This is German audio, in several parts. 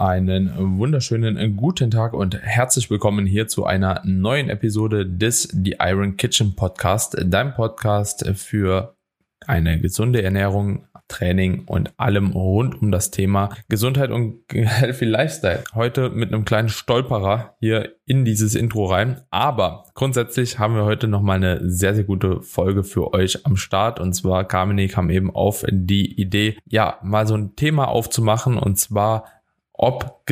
Einen wunderschönen guten Tag und herzlich willkommen hier zu einer neuen Episode des The Iron Kitchen Podcast, dein Podcast für eine gesunde Ernährung, Training und allem rund um das Thema Gesundheit und Healthy Lifestyle. Heute mit einem kleinen Stolperer hier in dieses Intro rein. Aber grundsätzlich haben wir heute nochmal eine sehr, sehr gute Folge für euch am Start. Und zwar Carmine kam eben auf die Idee, ja, mal so ein Thema aufzumachen und zwar ob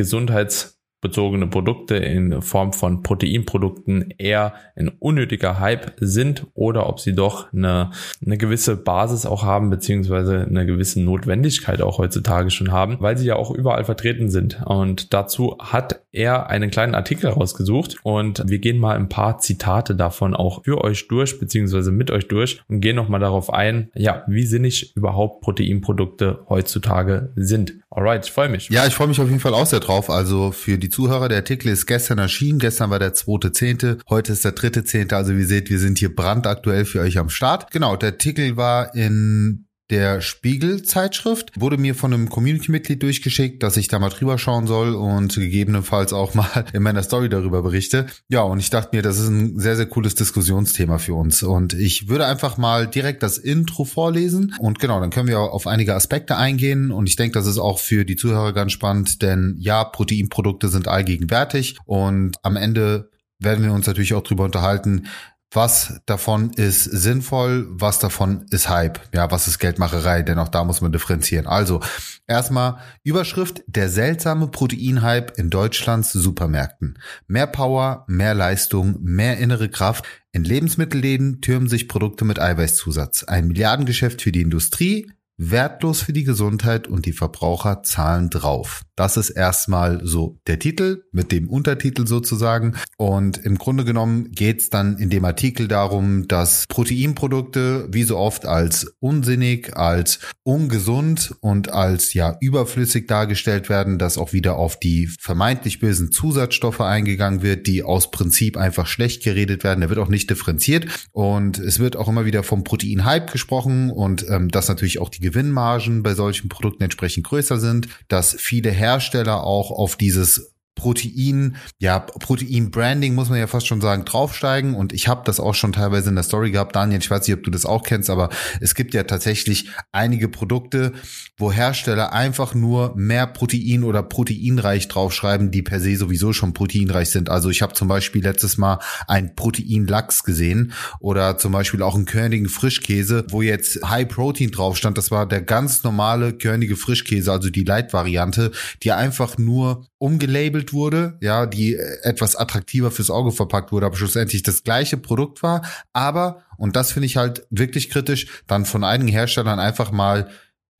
gesundheitsbezogene Produkte in Form von Proteinprodukten eher ein unnötiger Hype sind oder ob sie doch eine, eine gewisse Basis auch haben, beziehungsweise eine gewisse Notwendigkeit auch heutzutage schon haben, weil sie ja auch überall vertreten sind. Und dazu hat er einen kleinen Artikel rausgesucht und wir gehen mal ein paar Zitate davon auch für euch durch, beziehungsweise mit euch durch und gehen nochmal darauf ein, ja, wie sinnig überhaupt Proteinprodukte heutzutage sind. Alright, ich freue mich. Ja, ich freue mich auf jeden Fall auch sehr drauf. Also für die Zuhörer, der Artikel ist gestern erschienen. Gestern war der zweite Zehnte, heute ist der dritte Zehnte. Also wie seht, wir sind hier brandaktuell für euch am Start. Genau, der Artikel war in der Spiegel-Zeitschrift. Wurde mir von einem Community-Mitglied durchgeschickt, dass ich da mal drüber schauen soll und gegebenenfalls auch mal in meiner Story darüber berichte. Ja, und ich dachte mir, das ist ein sehr, sehr cooles Diskussionsthema für uns. Und ich würde einfach mal direkt das Intro vorlesen. Und genau, dann können wir auf einige Aspekte eingehen. Und ich denke, das ist auch für die Zuhörer ganz spannend, denn ja, Proteinprodukte sind allgegenwärtig. Und am Ende werden wir uns natürlich auch drüber unterhalten, was davon ist sinnvoll, was davon ist Hype, ja, was ist Geldmacherei, denn auch da muss man differenzieren. Also, erstmal Überschrift, der seltsame Proteinhype in Deutschlands Supermärkten. Mehr Power, mehr Leistung, mehr innere Kraft. In Lebensmittelläden türmen sich Produkte mit Eiweißzusatz. Ein Milliardengeschäft für die Industrie, wertlos für die Gesundheit und die Verbraucher zahlen drauf. Das ist erstmal so der Titel mit dem Untertitel sozusagen. Und im Grunde genommen geht es dann in dem Artikel darum, dass Proteinprodukte wie so oft als unsinnig, als ungesund und als ja überflüssig dargestellt werden, dass auch wieder auf die vermeintlich bösen Zusatzstoffe eingegangen wird, die aus Prinzip einfach schlecht geredet werden. Da wird auch nicht differenziert. Und es wird auch immer wieder vom Proteinhype gesprochen und ähm, dass natürlich auch die Gewinnmargen bei solchen Produkten entsprechend größer sind, dass viele Hersteller auch auf dieses Protein, ja, Protein-Branding muss man ja fast schon sagen, draufsteigen. Und ich habe das auch schon teilweise in der Story gehabt. Daniel, ich weiß nicht, ob du das auch kennst, aber es gibt ja tatsächlich einige Produkte, wo Hersteller einfach nur mehr Protein oder proteinreich draufschreiben, die per se sowieso schon proteinreich sind. Also ich habe zum Beispiel letztes Mal ein Protein-Lachs gesehen oder zum Beispiel auch einen körnigen Frischkäse, wo jetzt High Protein drauf stand. Das war der ganz normale körnige Frischkäse, also die Light-Variante, die einfach nur umgelabelt wurde, ja, die etwas attraktiver fürs Auge verpackt wurde, aber schlussendlich das gleiche Produkt war, aber, und das finde ich halt wirklich kritisch, dann von einigen Herstellern einfach mal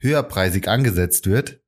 höherpreisig angesetzt wird.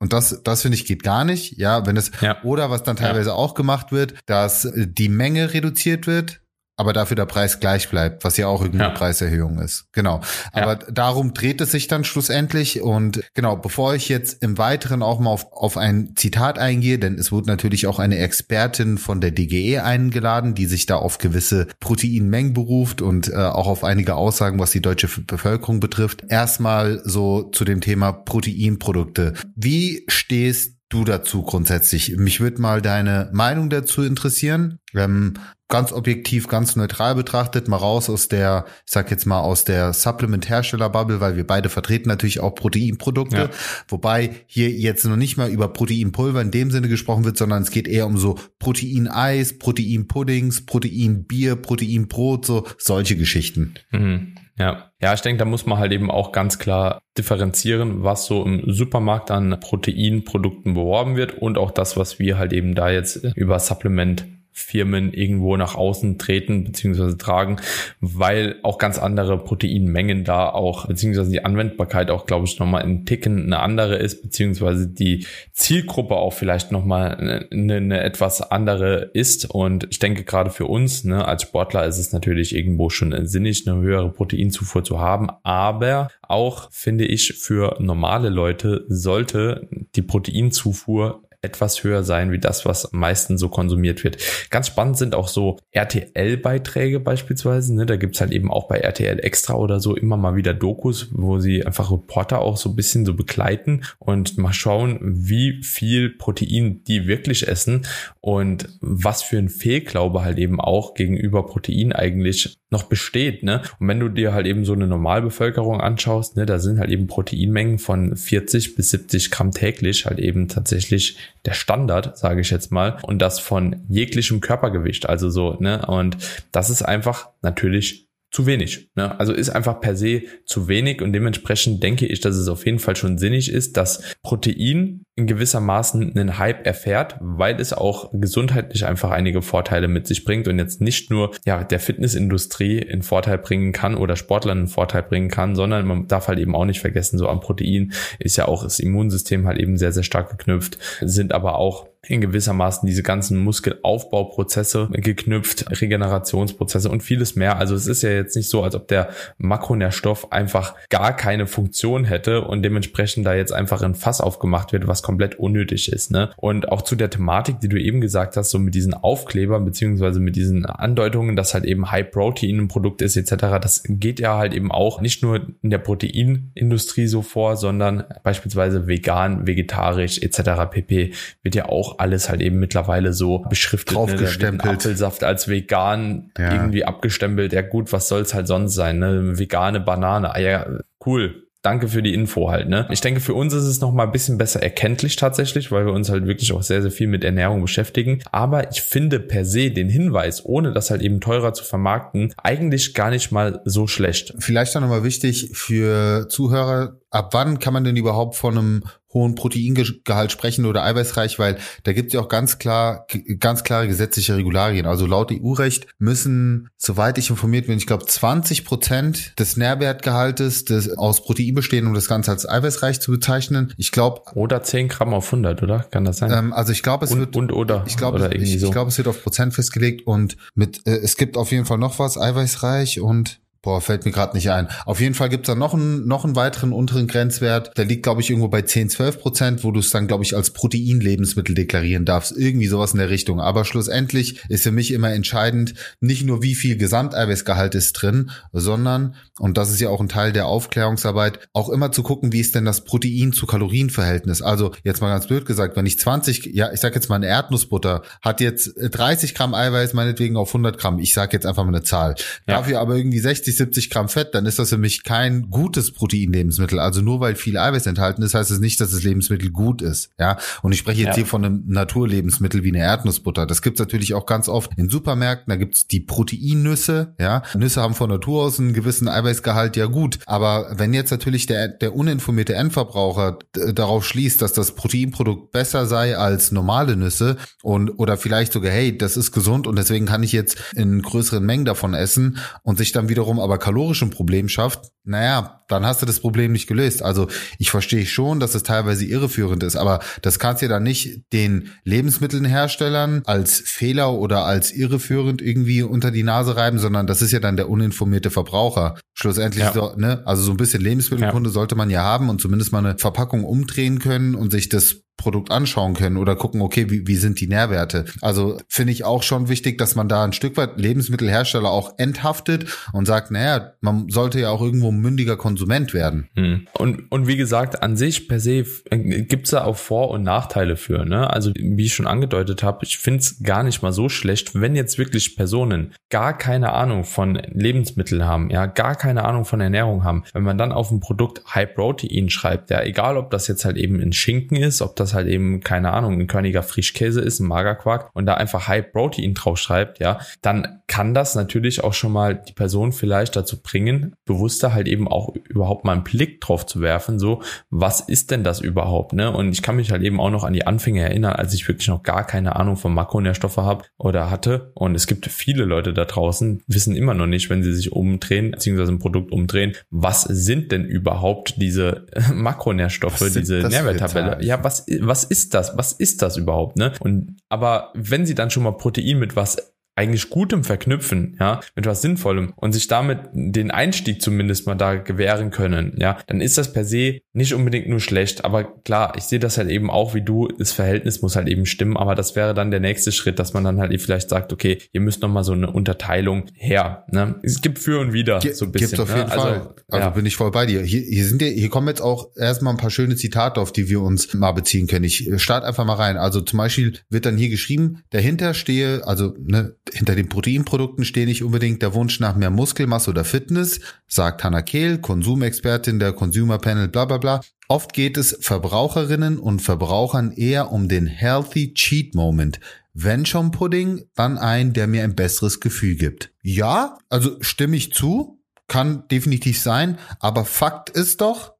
Und das, das finde ich geht gar nicht, ja, wenn es, ja. oder was dann teilweise ja. auch gemacht wird, dass die Menge reduziert wird, aber dafür der Preis gleich bleibt, was ja auch irgendeine ja. Preiserhöhung ist. Genau. Aber ja. darum dreht es sich dann schlussendlich. Und genau, bevor ich jetzt im Weiteren auch mal auf, auf ein Zitat eingehe, denn es wurde natürlich auch eine Expertin von der DGE eingeladen, die sich da auf gewisse Proteinmengen beruft und äh, auch auf einige Aussagen, was die deutsche Bevölkerung betrifft. Erstmal so zu dem Thema Proteinprodukte. Wie stehst du dazu grundsätzlich? Mich würde mal deine Meinung dazu interessieren. Ähm, ganz objektiv, ganz neutral betrachtet, mal raus aus der, ich sag jetzt mal aus der Supplement-Hersteller-Bubble, weil wir beide vertreten natürlich auch Proteinprodukte, ja. wobei hier jetzt noch nicht mal über Proteinpulver in dem Sinne gesprochen wird, sondern es geht eher um so Proteineis, Proteinpuddings, Proteinbier, Proteinbrot, so solche Geschichten. Mhm. Ja, ja, ich denke, da muss man halt eben auch ganz klar differenzieren, was so im Supermarkt an Proteinprodukten beworben wird und auch das, was wir halt eben da jetzt über Supplement Firmen irgendwo nach außen treten bzw. tragen, weil auch ganz andere Proteinmengen da auch, beziehungsweise die Anwendbarkeit auch, glaube ich, nochmal in Ticken eine andere ist, beziehungsweise die Zielgruppe auch vielleicht nochmal eine, eine etwas andere ist. Und ich denke, gerade für uns ne, als Sportler ist es natürlich irgendwo schon sinnig, eine höhere Proteinzufuhr zu haben. Aber auch, finde ich, für normale Leute sollte die Proteinzufuhr etwas höher sein wie das, was am meisten so konsumiert wird. Ganz spannend sind auch so RTL-Beiträge beispielsweise. Ne? Da gibt's halt eben auch bei RTL Extra oder so immer mal wieder Dokus, wo sie einfach Reporter auch so ein bisschen so begleiten und mal schauen, wie viel Protein die wirklich essen und was für ein Fehlglaube halt eben auch gegenüber Protein eigentlich noch besteht. Ne? Und wenn du dir halt eben so eine Normalbevölkerung anschaust, ne, da sind halt eben Proteinmengen von 40 bis 70 Gramm täglich halt eben tatsächlich der Standard, sage ich jetzt mal, und das von jeglichem Körpergewicht. Also so, ne? Und das ist einfach natürlich zu wenig. Ne? Also ist einfach per se zu wenig und dementsprechend denke ich, dass es auf jeden Fall schon sinnig ist, dass Protein in gewisser Maßen einen Hype erfährt, weil es auch gesundheitlich einfach einige Vorteile mit sich bringt und jetzt nicht nur ja der Fitnessindustrie einen Vorteil bringen kann oder Sportlern einen Vorteil bringen kann, sondern man darf halt eben auch nicht vergessen, so am Protein ist ja auch das Immunsystem halt eben sehr, sehr stark geknüpft, sind aber auch in gewissermaßen diese ganzen Muskelaufbauprozesse geknüpft, Regenerationsprozesse und vieles mehr. Also es ist ja jetzt nicht so, als ob der Makronährstoff einfach gar keine Funktion hätte und dementsprechend da jetzt einfach ein Fass aufgemacht wird, was komplett unnötig ist. Ne? Und auch zu der Thematik, die du eben gesagt hast, so mit diesen Aufklebern beziehungsweise mit diesen Andeutungen, dass halt eben High Protein ein Produkt ist etc., das geht ja halt eben auch nicht nur in der Proteinindustrie so vor, sondern beispielsweise vegan, vegetarisch etc. pp. wird ja auch alles halt eben mittlerweile so beschriftet. Draufgestempelt. Ne? Apfelsaft als vegan ja. irgendwie abgestempelt. Ja gut, was soll's halt sonst sein? Ne? Vegane Banane. Ah ja, cool danke für die Info halt, ne? Ich denke, für uns ist es noch mal ein bisschen besser erkenntlich tatsächlich, weil wir uns halt wirklich auch sehr, sehr viel mit Ernährung beschäftigen. Aber ich finde per se den Hinweis, ohne das halt eben teurer zu vermarkten, eigentlich gar nicht mal so schlecht. Vielleicht dann nochmal wichtig für Zuhörer, ab wann kann man denn überhaupt von einem hohen Proteingehalt sprechen oder eiweißreich, weil da gibt es ja auch ganz klar, ganz klare gesetzliche Regularien. Also laut EU-Recht müssen, soweit ich informiert bin, ich glaube 20 Prozent des Nährwertgehaltes des, aus Protein bestehen, um das Ganze als eiweißreich zu bezeichnen. Ich glaube oder 10 Gramm auf 100, oder? Kann das sein? Ähm, also ich glaube, es und, wird und oder ich glaube, ich, so. ich glaube, es wird auf Prozent festgelegt und mit äh, es gibt auf jeden Fall noch was eiweißreich und Boah, fällt mir gerade nicht ein. Auf jeden Fall gibt's da noch einen, noch einen weiteren unteren Grenzwert. Der liegt, glaube ich, irgendwo bei 10, 12 Prozent, wo du es dann, glaube ich, als Proteinlebensmittel deklarieren darfst. Irgendwie sowas in der Richtung. Aber schlussendlich ist für mich immer entscheidend, nicht nur wie viel Gesamteiweißgehalt ist drin, sondern, und das ist ja auch ein Teil der Aufklärungsarbeit, auch immer zu gucken, wie ist denn das Protein zu Kalorienverhältnis. Also jetzt mal ganz blöd gesagt, wenn ich 20, ja, ich sag jetzt mal eine Erdnussbutter, hat jetzt 30 Gramm Eiweiß meinetwegen auf 100 Gramm. Ich sag jetzt einfach mal eine Zahl. Ja. Dafür aber irgendwie 60 60, 70 Gramm Fett, dann ist das für mich kein gutes Proteinlebensmittel. Also nur weil viel Eiweiß enthalten ist, heißt es das nicht, dass das Lebensmittel gut ist. Ja, und ich spreche jetzt ja. hier von einem Naturlebensmittel wie eine Erdnussbutter. Das gibt's natürlich auch ganz oft in Supermärkten. Da gibt's die Proteinnüsse. Ja, Nüsse haben von Natur aus einen gewissen Eiweißgehalt. Ja gut, aber wenn jetzt natürlich der der uninformierte Endverbraucher darauf schließt, dass das Proteinprodukt besser sei als normale Nüsse und oder vielleicht sogar hey, das ist gesund und deswegen kann ich jetzt in größeren Mengen davon essen und sich dann wiederum aber kalorisch ein Problem schafft, naja, dann hast du das Problem nicht gelöst. Also ich verstehe schon, dass es teilweise irreführend ist, aber das kannst du ja dann nicht den Lebensmittelherstellern als Fehler oder als irreführend irgendwie unter die Nase reiben, sondern das ist ja dann der uninformierte Verbraucher. Schlussendlich, ja. so, ne, also so ein bisschen Lebensmittelkunde ja. sollte man ja haben und zumindest mal eine Verpackung umdrehen können und sich das Produkt anschauen können oder gucken, okay, wie, wie sind die Nährwerte. Also finde ich auch schon wichtig, dass man da ein Stück weit Lebensmittelhersteller auch enthaftet und sagt, naja, man sollte ja auch irgendwo mündiger Konsument werden. Hm. Und, und wie gesagt, an sich per se gibt's da auch Vor- und Nachteile für. Ne? Also wie ich schon angedeutet habe, ich finde es gar nicht mal so schlecht, wenn jetzt wirklich Personen gar keine Ahnung von Lebensmitteln haben, ja, gar keine Ahnung von Ernährung haben, wenn man dann auf ein Produkt High Protein schreibt, ja, egal ob das jetzt halt eben in Schinken ist, ob das das halt eben, keine Ahnung, ein Körniger Frischkäse ist, ein Magerquark und da einfach High Protein drauf schreibt, ja, dann kann das natürlich auch schon mal die Person vielleicht dazu bringen, bewusster halt eben auch überhaupt mal einen Blick drauf zu werfen, so, was ist denn das überhaupt, ne? Und ich kann mich halt eben auch noch an die Anfänge erinnern, als ich wirklich noch gar keine Ahnung von Makronährstoffe habe oder hatte. Und es gibt viele Leute da draußen, wissen immer noch nicht, wenn sie sich umdrehen, beziehungsweise ein Produkt umdrehen, was sind denn überhaupt diese Makronährstoffe, diese Nährwerttabelle? Ja, was was ist das? Was ist das überhaupt, ne? Und aber wenn sie dann schon mal Protein mit was eigentlich Gutem verknüpfen, ja, mit was Sinnvollem und sich damit den Einstieg zumindest mal da gewähren können, ja, dann ist das per se nicht unbedingt nur schlecht. Aber klar, ich sehe das halt eben auch wie du, das Verhältnis muss halt eben stimmen, aber das wäre dann der nächste Schritt, dass man dann halt vielleicht sagt, okay, ihr müsst nochmal so eine Unterteilung her. Ne? Es gibt für und wieder Ge so ein bisschen. Gibt's auf jeden ne? Fall. Also, also ja. bin ich voll bei dir. Hier, hier sind ja, hier kommen jetzt auch erstmal ein paar schöne Zitate, auf die wir uns mal beziehen können. Ich äh, starte einfach mal rein. Also zum Beispiel wird dann hier geschrieben, dahinter stehe, also ne, hinter den Proteinprodukten stehe nicht unbedingt der Wunsch nach mehr Muskelmasse oder Fitness, sagt Hannah Kehl, Konsumexpertin der Consumer Panel, bla bla bla. Oft geht es Verbraucherinnen und Verbrauchern eher um den Healthy Cheat Moment. Wenn schon Pudding, dann ein, der mir ein besseres Gefühl gibt. Ja, also stimme ich zu, kann definitiv sein, aber Fakt ist doch,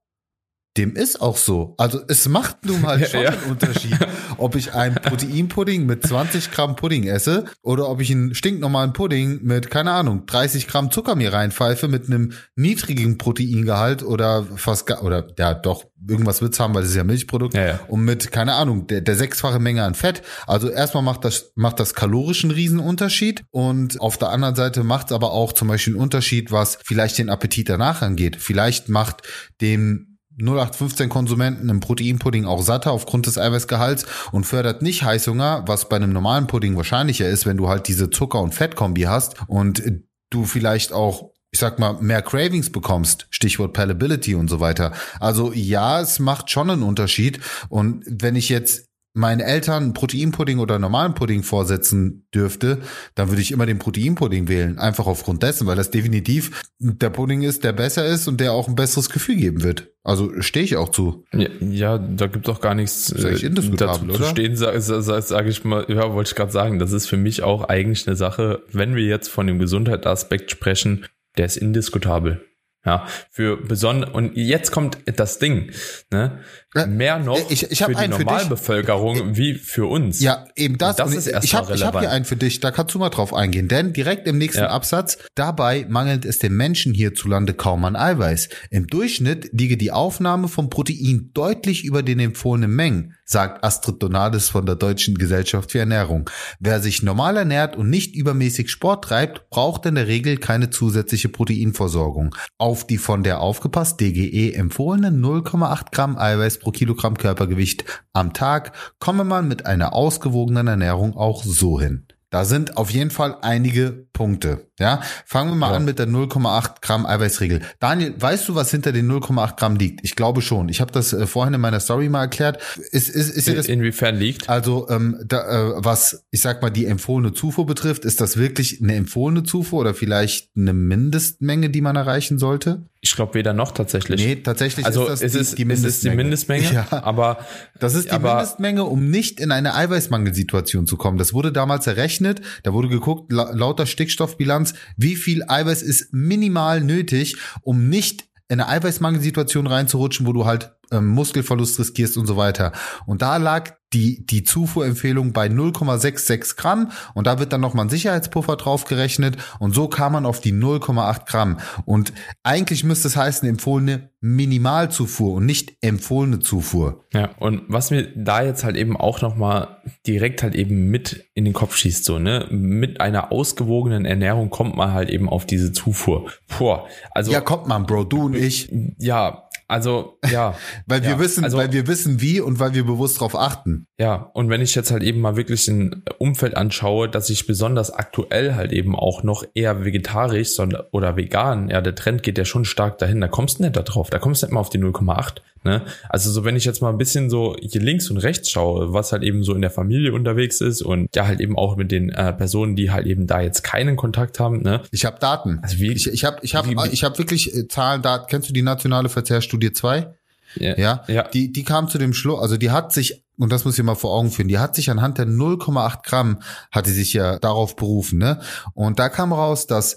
dem ist auch so. Also es macht nun mal schon ja. einen Unterschied, ob ich einen Proteinpudding mit 20 Gramm Pudding esse oder ob ich einen stinknormalen Pudding mit, keine Ahnung, 30 Gramm Zucker mir reinpfeife mit einem niedrigen Proteingehalt oder fast, oder ja doch, irgendwas wird's haben, weil das ist ja Milchprodukt ja, ja. und mit, keine Ahnung, der, der sechsfache Menge an Fett. Also erstmal macht das, macht das kalorischen Riesenunterschied und auf der anderen Seite macht's aber auch zum Beispiel einen Unterschied, was vielleicht den Appetit danach angeht. Vielleicht macht dem 0815 Konsumenten im Proteinpudding auch satter aufgrund des Eiweißgehalts und fördert nicht Heißhunger, was bei einem normalen Pudding wahrscheinlicher ist, wenn du halt diese Zucker- und Fettkombi hast und du vielleicht auch ich sag mal, mehr Cravings bekommst, Stichwort Palatability und so weiter. Also ja, es macht schon einen Unterschied. Und wenn ich jetzt meinen Eltern Proteinpudding oder normalen Pudding vorsetzen dürfte, dann würde ich immer den Proteinpudding wählen. Einfach aufgrund dessen, weil das definitiv der Pudding ist, der besser ist und der auch ein besseres Gefühl geben wird. Also stehe ich auch zu. Ja, ja da gibt doch gar nichts äh, dazu oder? zu stehen, sage sag, sag ich mal, ja, wollte ich gerade sagen, das ist für mich auch eigentlich eine Sache, wenn wir jetzt von dem Gesundheitsaspekt sprechen, der ist indiskutabel. Ja, für besonders und jetzt kommt das Ding, ne? Mehr noch ich, ich für die Normalbevölkerung für wie für uns. Ja, eben das. das ist erst ich habe hab hier einen für dich, da kannst du mal drauf eingehen. Denn direkt im nächsten ja. Absatz, dabei mangelt es den Menschen hierzulande kaum an Eiweiß. Im Durchschnitt liege die Aufnahme von Protein deutlich über den empfohlenen Mengen, sagt Astrid Donades von der Deutschen Gesellschaft für Ernährung. Wer sich normal ernährt und nicht übermäßig Sport treibt, braucht in der Regel keine zusätzliche Proteinversorgung. Auf die von der aufgepasst DGE empfohlenen 0,8 Gramm Eiweiß pro Kilogramm Körpergewicht am Tag komme man mit einer ausgewogenen Ernährung auch so hin. Da sind auf jeden Fall einige Punkte. Ja, fangen wir mal ja. an mit der 0,8 Gramm Eiweißregel. Daniel, weißt du, was hinter den 0,8 Gramm liegt? Ich glaube schon. Ich habe das äh, vorhin in meiner Story mal erklärt. Ist, ist, ist in, das, inwiefern liegt? Also ähm, da, äh, was ich sag mal die empfohlene Zufuhr betrifft, ist das wirklich eine empfohlene Zufuhr oder vielleicht eine Mindestmenge, die man erreichen sollte? Ich glaube weder noch tatsächlich. Nee, tatsächlich also ist das die, ist, die Mindestmenge. Es ist die Mindestmenge, ja. aber das ist die aber, Mindestmenge, um nicht in eine Eiweißmangelsituation zu kommen. Das wurde damals errechnet. Da wurde geguckt, la lauter Stickstoffbilanz, wie viel Eiweiß ist minimal nötig, um nicht in eine Eiweißmangelsituation reinzurutschen, wo du halt ähm, Muskelverlust riskierst und so weiter. Und da lag die, die Zufuhrempfehlung bei 0,66 Gramm und da wird dann nochmal ein Sicherheitspuffer draufgerechnet und so kam man auf die 0,8 Gramm. Und eigentlich müsste es heißen, empfohlene Minimalzufuhr und nicht empfohlene Zufuhr. Ja, und was mir da jetzt halt eben auch nochmal direkt halt eben mit in den Kopf schießt, so, ne, mit einer ausgewogenen Ernährung kommt man halt eben auf diese Zufuhr. Boah, also. Ja, kommt man, Bro, du und ich. Ja, also, ja. weil wir ja, wissen, also, weil wir wissen wie und weil wir bewusst darauf achten. Ja, und wenn ich jetzt halt eben mal wirklich ein Umfeld anschaue, dass ich besonders aktuell halt eben auch noch eher vegetarisch sondern, oder vegan, ja, der Trend geht ja schon stark dahin, da kommst du nicht da drauf, da kommst du nicht mal auf die 0,8. Ne? Also so, wenn ich jetzt mal ein bisschen so hier links und rechts schaue, was halt eben so in der Familie unterwegs ist und ja halt eben auch mit den äh, Personen, die halt eben da jetzt keinen Kontakt haben. Ne? Ich habe Daten. Also wie, ich, ich habe ich hab, ich hab wirklich äh, Zahlen, Daten. Kennst du die nationale Verzehrstudie 2? Ja, ja, ja. Die, die kam zu dem Schluss, also die hat sich, und das muss ich mal vor Augen führen, die hat sich anhand der 0,8 Gramm, hat die sich ja darauf berufen, ne? Und da kam raus, dass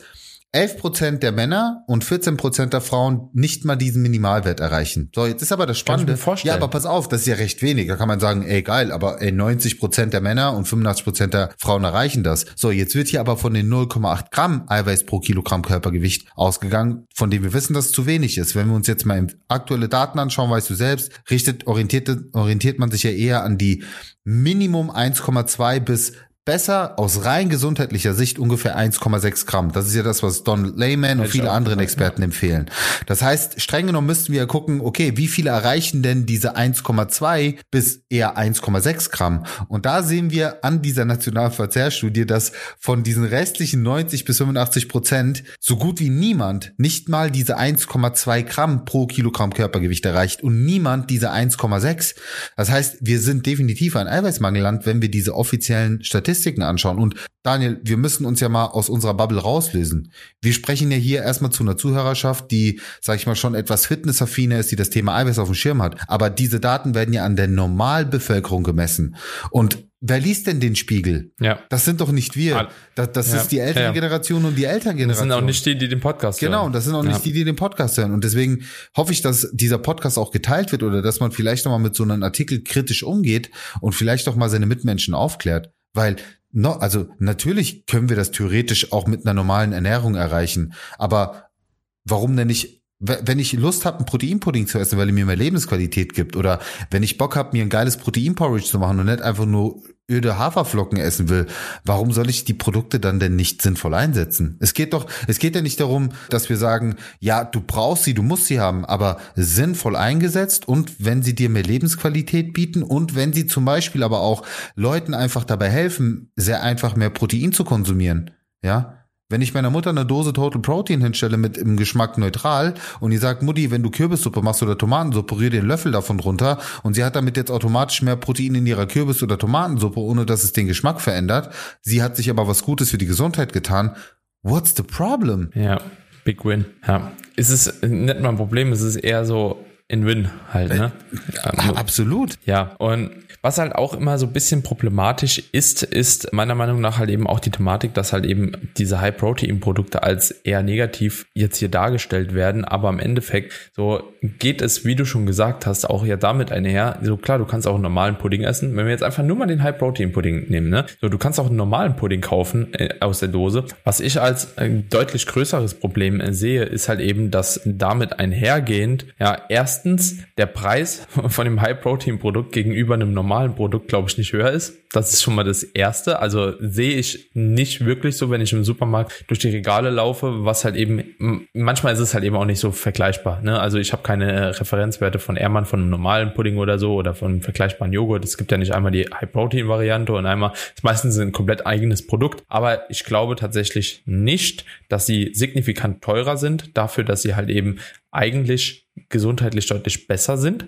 11 Prozent der Männer und 14 Prozent der Frauen nicht mal diesen Minimalwert erreichen. So, jetzt ist aber das Spannende. Ja, aber pass auf, das ist ja recht wenig. Da kann man sagen, ey, geil, aber ey, 90 Prozent der Männer und 85 Prozent der Frauen erreichen das. So, jetzt wird hier aber von den 0,8 Gramm Eiweiß pro Kilogramm Körpergewicht ausgegangen, von dem wir wissen, dass es zu wenig ist. Wenn wir uns jetzt mal aktuelle Daten anschauen, weißt du selbst, richtet, orientiert, orientiert man sich ja eher an die Minimum 1,2 bis besser aus rein gesundheitlicher Sicht ungefähr 1,6 Gramm. Das ist ja das, was Don Layman und viele andere Experten empfehlen. Das heißt, streng genommen müssten wir gucken, okay, wie viele erreichen denn diese 1,2 bis eher 1,6 Gramm? Und da sehen wir an dieser Nationalverzehrstudie, dass von diesen restlichen 90 bis 85 Prozent so gut wie niemand nicht mal diese 1,2 Gramm pro Kilogramm Körpergewicht erreicht und niemand diese 1,6. Das heißt, wir sind definitiv ein Eiweißmangelland, wenn wir diese offiziellen Statistiken Statistiken anschauen. Und Daniel, wir müssen uns ja mal aus unserer Bubble rauslösen. Wir sprechen ja hier erstmal zu einer Zuhörerschaft, die, sag ich mal, schon etwas fitnessaffiner ist, die das Thema Eiweiß auf dem Schirm hat. Aber diese Daten werden ja an der Normalbevölkerung gemessen. Und Wer liest denn den Spiegel? Ja. Das sind doch nicht wir. Das, das ja. ist die ältere. Generation und die Elterngeneration. Das sind auch nicht die, die den Podcast genau, hören. Genau, das sind auch ja. nicht die, die den Podcast hören. Und deswegen hoffe ich, dass dieser Podcast auch geteilt wird oder dass man vielleicht nochmal mit so einem Artikel kritisch umgeht und vielleicht auch mal seine Mitmenschen aufklärt. Weil no, also natürlich können wir das theoretisch auch mit einer normalen Ernährung erreichen, aber warum denn nicht wenn ich Lust habe, ein Proteinpudding zu essen, weil er mir mehr Lebensqualität gibt, oder wenn ich Bock habe, mir ein geiles Proteinporridge zu machen und nicht einfach nur öde Haferflocken essen will, warum soll ich die Produkte dann denn nicht sinnvoll einsetzen? Es geht doch, es geht ja nicht darum, dass wir sagen, ja, du brauchst sie, du musst sie haben, aber sinnvoll eingesetzt und wenn sie dir mehr Lebensqualität bieten und wenn sie zum Beispiel aber auch Leuten einfach dabei helfen, sehr einfach mehr Protein zu konsumieren, ja, wenn ich meiner Mutter eine Dose Total Protein hinstelle mit im Geschmack neutral und die sagt, Mutti, wenn du Kürbissuppe machst oder Tomatensuppe, rühr den Löffel davon runter und sie hat damit jetzt automatisch mehr Protein in ihrer Kürbis- oder Tomatensuppe, ohne dass es den Geschmack verändert. Sie hat sich aber was Gutes für die Gesundheit getan. What's the problem? Ja, big win. Ja. Ist es nicht mal ein Problem, es ist eher so in Win halt, ne? Äh, absolut. Ja, und was halt auch immer so ein bisschen problematisch ist, ist meiner Meinung nach halt eben auch die Thematik, dass halt eben diese High-Protein-Produkte als eher negativ jetzt hier dargestellt werden. Aber im Endeffekt so geht es, wie du schon gesagt hast, auch ja damit einher. So klar, du kannst auch einen normalen Pudding essen. Wenn wir jetzt einfach nur mal den High-Protein-Pudding nehmen, ne? So, du kannst auch einen normalen Pudding kaufen äh, aus der Dose. Was ich als äh, deutlich größeres Problem äh, sehe, ist halt eben, dass damit einhergehend, ja, erstens der Preis von dem High-Protein-Produkt gegenüber einem normalen Produkt, glaube ich, nicht höher ist. Das ist schon mal das Erste. Also sehe ich nicht wirklich so, wenn ich im Supermarkt durch die Regale laufe, was halt eben, manchmal ist es halt eben auch nicht so vergleichbar. Ne? Also ich habe keine Referenzwerte von Ehrmann, von einem normalen Pudding oder so oder von einem vergleichbaren Joghurt. Es gibt ja nicht einmal die High-Protein-Variante und einmal, ist meistens ein komplett eigenes Produkt. Aber ich glaube tatsächlich nicht, dass sie signifikant teurer sind, dafür, dass sie halt eben eigentlich gesundheitlich deutlich besser sind.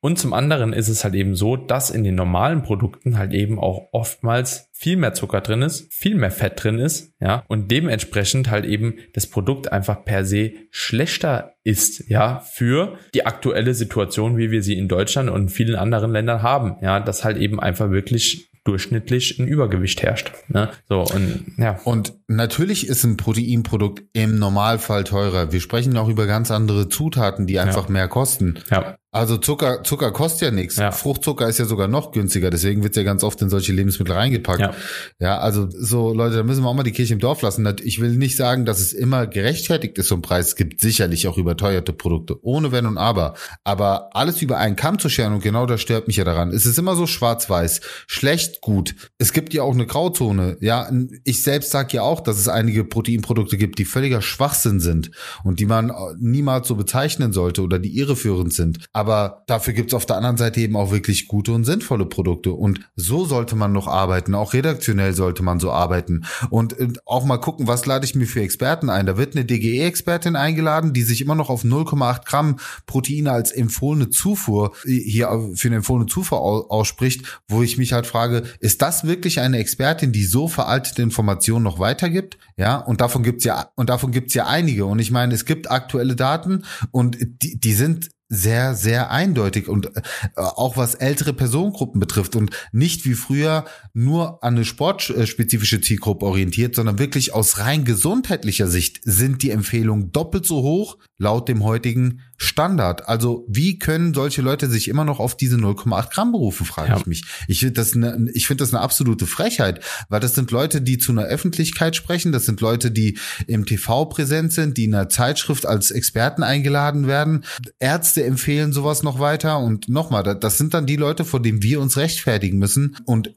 Und zum anderen ist es halt eben so, dass in den normalen Produkten halt eben auch oftmals viel mehr Zucker drin ist, viel mehr Fett drin ist, ja, und dementsprechend halt eben das Produkt einfach per se schlechter ist, ja, für die aktuelle Situation, wie wir sie in Deutschland und vielen anderen Ländern haben, ja, dass halt eben einfach wirklich durchschnittlich ein Übergewicht herrscht. Ne? So und ja. Und natürlich ist ein Proteinprodukt im Normalfall teurer. Wir sprechen auch über ganz andere Zutaten, die einfach ja. mehr kosten. Ja. Also Zucker, Zucker kostet ja nichts. Ja. Fruchtzucker ist ja sogar noch günstiger, deswegen wird ja ganz oft in solche Lebensmittel reingepackt. Ja. ja, also so Leute, da müssen wir auch mal die Kirche im Dorf lassen. Ich will nicht sagen, dass es immer gerechtfertigt ist, so ein Preis. Es gibt sicherlich auch überteuerte Produkte, ohne Wenn und Aber. Aber alles über einen Kamm zu scheren, und genau das stört mich ja daran. Es ist immer so schwarz-weiß, schlecht, gut. Es gibt ja auch eine Grauzone. Ja, ich selbst sage ja auch, dass es einige Proteinprodukte gibt, die völliger Schwachsinn sind und die man niemals so bezeichnen sollte oder die irreführend sind. Aber dafür gibt's auf der anderen Seite eben auch wirklich gute und sinnvolle Produkte. Und so sollte man noch arbeiten. Auch redaktionell sollte man so arbeiten. Und äh, auch mal gucken, was lade ich mir für Experten ein. Da wird eine DGE-Expertin eingeladen, die sich immer noch auf 0,8 Gramm Proteine als empfohlene Zufuhr äh, hier für eine empfohlene Zufuhr ausspricht, wo ich mich halt frage, ist das wirklich eine Expertin, die so veraltete Informationen noch weitergibt? Ja, und davon gibt's ja, und davon gibt's ja einige. Und ich meine, es gibt aktuelle Daten und die, die sind sehr, sehr eindeutig und äh, auch was ältere Personengruppen betrifft und nicht wie früher nur an eine sportspezifische Zielgruppe orientiert, sondern wirklich aus rein gesundheitlicher Sicht sind die Empfehlungen doppelt so hoch laut dem heutigen Standard. Also wie können solche Leute sich immer noch auf diese 0,8 Gramm berufen, frage ja. ich mich. Ich finde das, eine, ich finde das eine absolute Frechheit, weil das sind Leute, die zu einer Öffentlichkeit sprechen, das sind Leute, die im TV präsent sind, die in einer Zeitschrift als Experten eingeladen werden. Ärzte empfehlen sowas noch weiter und nochmal, das sind dann die Leute, vor denen wir uns rechtfertigen müssen und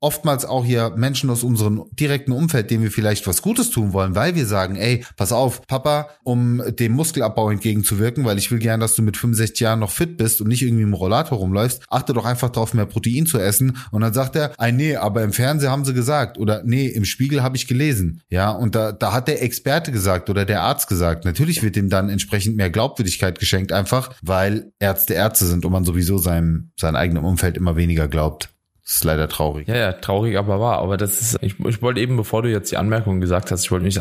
oftmals auch hier Menschen aus unserem direkten Umfeld, denen wir vielleicht was Gutes tun wollen, weil wir sagen, ey, pass auf, Papa, um dem Muskelabbau entgegenzuwirken, weil ich will gern, dass du mit 65 Jahren noch fit bist und nicht irgendwie im Rollator rumläufst, achte doch einfach darauf, mehr Protein zu essen und dann sagt er, ey, nee, aber im Fernsehen haben sie gesagt oder nee, im Spiegel habe ich gelesen, ja, und da, da hat der Experte gesagt oder der Arzt gesagt, natürlich wird dem dann entsprechend mehr Glaubwürdigkeit geschenkt, einfach weil Ärzte Ärzte sind und man sowieso seinem, seinem eigenen Umfeld immer weniger glaubt. Das ist leider traurig. Ja, ja, traurig, aber wahr. Aber das ist, ich, ich wollte eben, bevor du jetzt die Anmerkung gesagt hast, ich wollte mich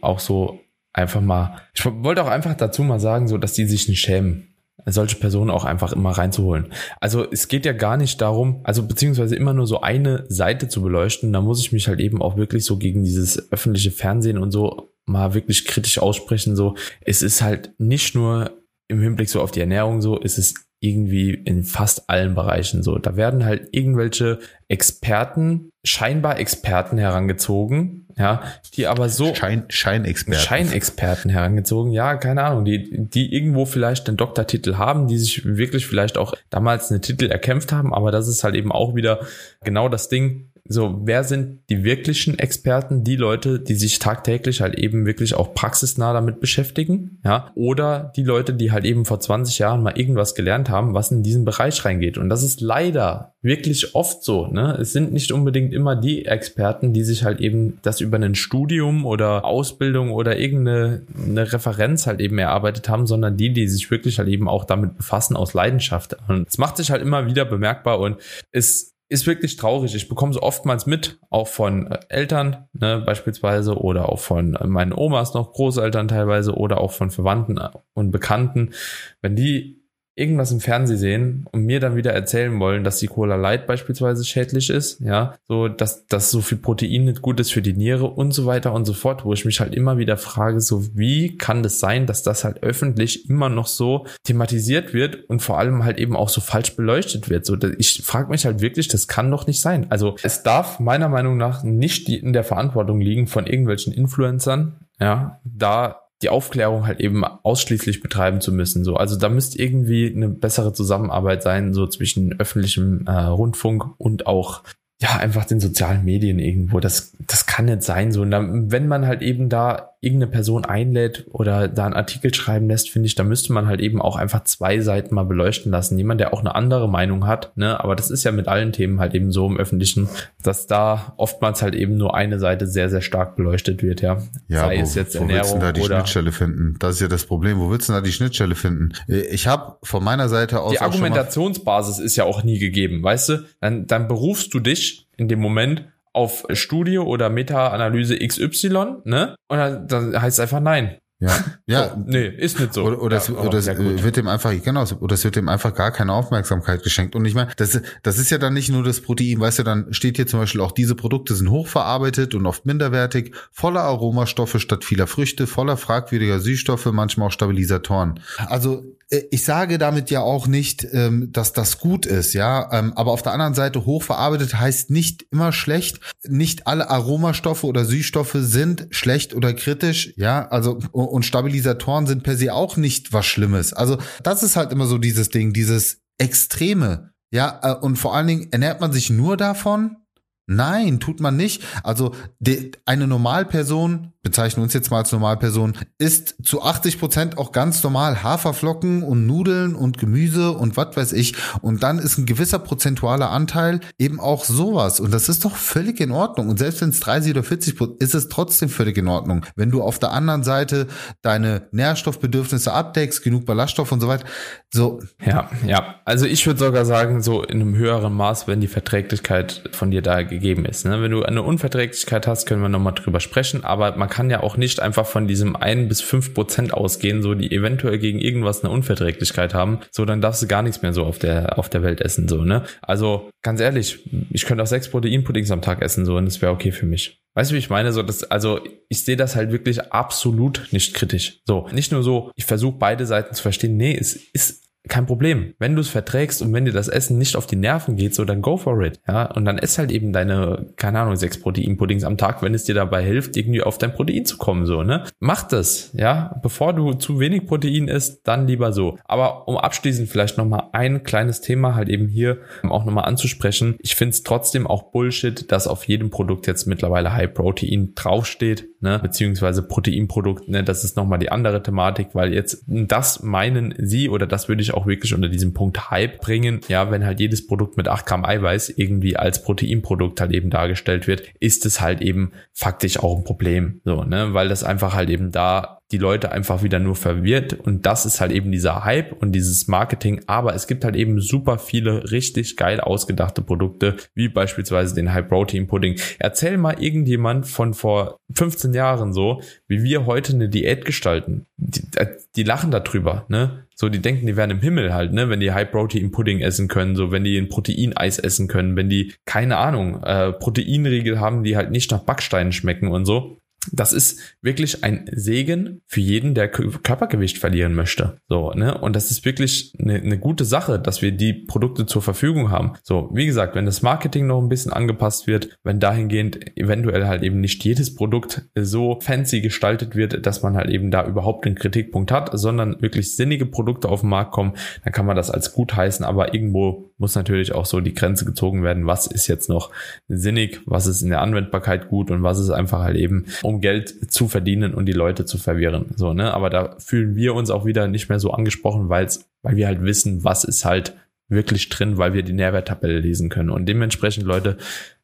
auch so einfach mal, ich wollte auch einfach dazu mal sagen, so, dass die sich nicht schämen solche Personen auch einfach immer reinzuholen. Also es geht ja gar nicht darum, also beziehungsweise immer nur so eine Seite zu beleuchten. Da muss ich mich halt eben auch wirklich so gegen dieses öffentliche Fernsehen und so mal wirklich kritisch aussprechen. So, es ist halt nicht nur im Hinblick so auf die Ernährung so, es ist irgendwie in fast allen Bereichen so. Da werden halt irgendwelche Experten, scheinbar Experten herangezogen, ja, die aber so Schein, Scheinexperten. Scheinexperten herangezogen, ja, keine Ahnung, die, die irgendwo vielleicht einen Doktortitel haben, die sich wirklich vielleicht auch damals einen Titel erkämpft haben, aber das ist halt eben auch wieder genau das Ding so, wer sind die wirklichen Experten? Die Leute, die sich tagtäglich halt eben wirklich auch praxisnah damit beschäftigen, ja, oder die Leute, die halt eben vor 20 Jahren mal irgendwas gelernt haben, was in diesen Bereich reingeht. Und das ist leider wirklich oft so, ne? Es sind nicht unbedingt immer die Experten, die sich halt eben das über ein Studium oder Ausbildung oder irgendeine eine Referenz halt eben erarbeitet haben, sondern die, die sich wirklich halt eben auch damit befassen aus Leidenschaft. Und es macht sich halt immer wieder bemerkbar und ist ist wirklich traurig. Ich bekomme es oftmals mit, auch von äh, Eltern ne, beispielsweise oder auch von äh, meinen Omas noch, Großeltern teilweise oder auch von Verwandten äh, und Bekannten, wenn die irgendwas im Fernsehen sehen und mir dann wieder erzählen wollen, dass die Cola Light beispielsweise schädlich ist, ja, so, dass, dass so viel Protein nicht gut ist für die Niere und so weiter und so fort, wo ich mich halt immer wieder frage, so, wie kann das sein, dass das halt öffentlich immer noch so thematisiert wird und vor allem halt eben auch so falsch beleuchtet wird, so, ich frage mich halt wirklich, das kann doch nicht sein. Also, es darf meiner Meinung nach nicht in der Verantwortung liegen von irgendwelchen Influencern, ja, da die Aufklärung halt eben ausschließlich betreiben zu müssen. So, also da müsste irgendwie eine bessere Zusammenarbeit sein, so zwischen öffentlichem äh, Rundfunk und auch ja, einfach den sozialen Medien irgendwo. Das, das kann nicht sein. So, und dann, wenn man halt eben da irgendeine Person einlädt oder da einen Artikel schreiben lässt, finde ich, da müsste man halt eben auch einfach zwei Seiten mal beleuchten lassen. Jemand, der auch eine andere Meinung hat, ne, aber das ist ja mit allen Themen halt eben so im Öffentlichen, dass da oftmals halt eben nur eine Seite sehr, sehr stark beleuchtet wird, ja. Ja, Sei wo, es jetzt wo Ernährung willst du da die oder Schnittstelle finden? Das ist ja das Problem. Wo willst du da die Schnittstelle finden? Ich habe von meiner Seite aus. Die Argumentationsbasis ist ja auch nie gegeben, weißt du? Dann, dann berufst du dich in dem Moment auf Studio oder Meta-Analyse XY, ne? Und dann, dann heißt es einfach nein. Ja, ja. So, nee, ist nicht so. Oder, oder, ja, es, oder es wird dem einfach, genau, oder es wird dem einfach gar keine Aufmerksamkeit geschenkt. Und ich meine, das, das ist ja dann nicht nur das Protein, weißt du, dann steht hier zum Beispiel auch, diese Produkte sind hochverarbeitet und oft minderwertig, voller Aromastoffe statt vieler Früchte, voller fragwürdiger Süßstoffe, manchmal auch Stabilisatoren. Also ich sage damit ja auch nicht, ähm, dass das gut ist, ja. Ähm, aber auf der anderen Seite hochverarbeitet heißt nicht immer schlecht. Nicht alle Aromastoffe oder Süßstoffe sind schlecht oder kritisch, ja. Also und Stabilisatoren sind per se auch nicht was Schlimmes. Also das ist halt immer so dieses Ding, dieses Extreme, ja. Äh, und vor allen Dingen ernährt man sich nur davon. Nein, tut man nicht. Also de, eine Normalperson bezeichnen uns jetzt mal als Normalperson, isst zu 80 Prozent auch ganz normal Haferflocken und Nudeln und Gemüse und was weiß ich. Und dann ist ein gewisser prozentualer Anteil eben auch sowas. Und das ist doch völlig in Ordnung. Und selbst wenn es 30 oder 40 Prozent ist es trotzdem völlig in Ordnung. Wenn du auf der anderen Seite deine Nährstoffbedürfnisse abdeckst, genug Ballaststoff und so weiter. So. Ja, ja. Also ich würde sogar sagen, so in einem höheren Maß, wenn die Verträglichkeit von dir da gegeben ist. Ne? Wenn du eine Unverträglichkeit hast, können wir nochmal drüber sprechen. Aber man kann ja auch nicht einfach von diesem ein bis fünf Prozent ausgehen, so die eventuell gegen irgendwas eine Unverträglichkeit haben. So, dann darfst du gar nichts mehr so auf der, auf der Welt essen, so, ne? Also, ganz ehrlich, ich könnte auch sechs Proteinpuddings am Tag essen, so, und das wäre okay für mich. Weißt du, wie ich meine? So, das, also ich sehe das halt wirklich absolut nicht kritisch. So, nicht nur so, ich versuche beide Seiten zu verstehen. Nee, es ist kein Problem. Wenn du es verträgst und wenn dir das Essen nicht auf die Nerven geht, so dann go for it. Ja, und dann ess halt eben deine, keine Ahnung, sechs Proteinpuddings am Tag, wenn es dir dabei hilft, irgendwie auf dein Protein zu kommen, so, ne? Mach das, ja. Bevor du zu wenig Protein isst, dann lieber so. Aber um abschließend vielleicht nochmal ein kleines Thema halt eben hier auch nochmal anzusprechen. Ich finde es trotzdem auch Bullshit, dass auf jedem Produkt jetzt mittlerweile High Protein draufsteht, ne? Beziehungsweise Proteinprodukt, ne? Das ist nochmal die andere Thematik, weil jetzt das meinen sie oder das würde ich auch wirklich unter diesem Punkt Hype bringen. Ja, wenn halt jedes Produkt mit 8 Gramm Eiweiß irgendwie als Proteinprodukt halt eben dargestellt wird, ist es halt eben faktisch auch ein Problem. So, ne, weil das einfach halt eben da die Leute einfach wieder nur verwirrt und das ist halt eben dieser Hype und dieses Marketing, aber es gibt halt eben super viele richtig geil ausgedachte Produkte, wie beispielsweise den High Protein Pudding. Erzähl mal irgendjemand von vor 15 Jahren so, wie wir heute eine Diät gestalten. Die, äh, die lachen darüber, ne? So, die denken, die wären im Himmel halt, ne, wenn die High Protein Pudding essen können, so wenn die ein Proteineis essen können, wenn die keine Ahnung, äh, Proteinriegel haben, die halt nicht nach Backsteinen schmecken und so das ist wirklich ein Segen für jeden, der Körpergewicht verlieren möchte. So, ne? Und das ist wirklich eine, eine, gute Sache, dass wir die Produkte zur Verfügung haben. So, wie gesagt, wenn das Marketing noch ein bisschen angepasst wird, wenn dahingehend eventuell halt eben nicht jedes Produkt so fancy gestaltet wird, dass man halt eben da überhaupt einen Kritikpunkt hat, sondern wirklich sinnige Produkte auf den Markt kommen, dann kann man das als gut heißen, aber irgendwo muss natürlich auch so die Grenze gezogen werden, was ist jetzt noch sinnig, was ist in der Anwendbarkeit gut und was ist einfach halt eben, um Geld zu verdienen und die Leute zu verwirren. So, ne? Aber da fühlen wir uns auch wieder nicht mehr so angesprochen, weil weil wir halt wissen, was ist halt wirklich drin, weil wir die Nährwerttabelle lesen können. Und dementsprechend, Leute,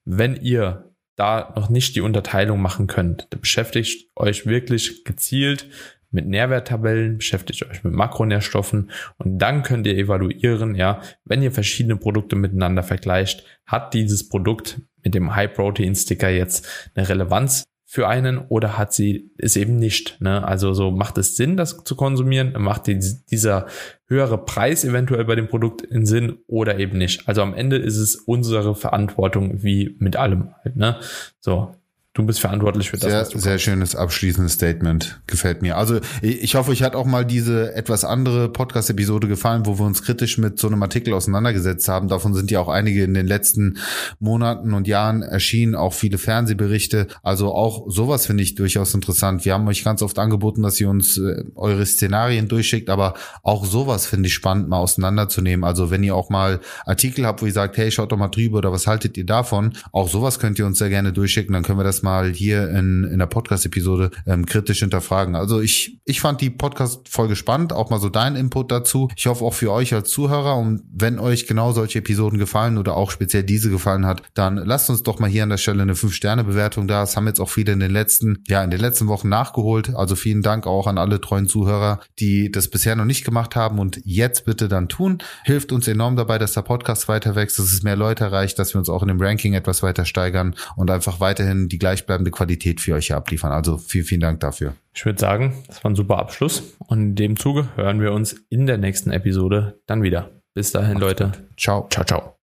wenn ihr da noch nicht die Unterteilung machen könnt, beschäftigt euch wirklich gezielt mit Nährwerttabellen, beschäftigt euch mit Makronährstoffen und dann könnt ihr evaluieren, ja, wenn ihr verschiedene Produkte miteinander vergleicht, hat dieses Produkt mit dem High Protein Sticker jetzt eine Relevanz für einen oder hat sie es eben nicht. Ne? Also so macht es Sinn, das zu konsumieren, macht die, dieser höhere Preis eventuell bei dem Produkt in Sinn oder eben nicht. Also am Ende ist es unsere Verantwortung wie mit allem halt. Ne? So, Du bist verantwortlich für das. Sehr, was du sehr schönes abschließendes Statement. Gefällt mir. Also ich hoffe, euch hat auch mal diese etwas andere Podcast-Episode gefallen, wo wir uns kritisch mit so einem Artikel auseinandergesetzt haben. Davon sind ja auch einige in den letzten Monaten und Jahren erschienen, auch viele Fernsehberichte. Also auch sowas finde ich durchaus interessant. Wir haben euch ganz oft angeboten, dass ihr uns äh, eure Szenarien durchschickt, aber auch sowas finde ich spannend, mal auseinanderzunehmen. Also wenn ihr auch mal Artikel habt, wo ihr sagt, hey, schaut doch mal drüber oder was haltet ihr davon? Auch sowas könnt ihr uns sehr gerne durchschicken, dann können wir das mal hier in, in der Podcast-Episode ähm, kritisch hinterfragen. Also ich, ich fand die Podcast-Folge spannend, auch mal so dein Input dazu. Ich hoffe auch für euch als Zuhörer und wenn euch genau solche Episoden gefallen oder auch speziell diese gefallen hat, dann lasst uns doch mal hier an der Stelle eine 5-Sterne-Bewertung da. Das haben jetzt auch viele in den letzten, ja, in den letzten Wochen nachgeholt. Also vielen Dank auch an alle treuen Zuhörer, die das bisher noch nicht gemacht haben und jetzt bitte dann tun. Hilft uns enorm dabei, dass der Podcast weiter wächst, dass es mehr Leute erreicht, dass wir uns auch in dem Ranking etwas weiter steigern und einfach weiterhin die gleichbleibende Qualität für euch hier abliefern. Also vielen, vielen Dank dafür. Ich würde sagen, das war ein super Abschluss. Und in dem Zuge hören wir uns in der nächsten Episode dann wieder. Bis dahin, Leute. Ciao. Ciao, ciao.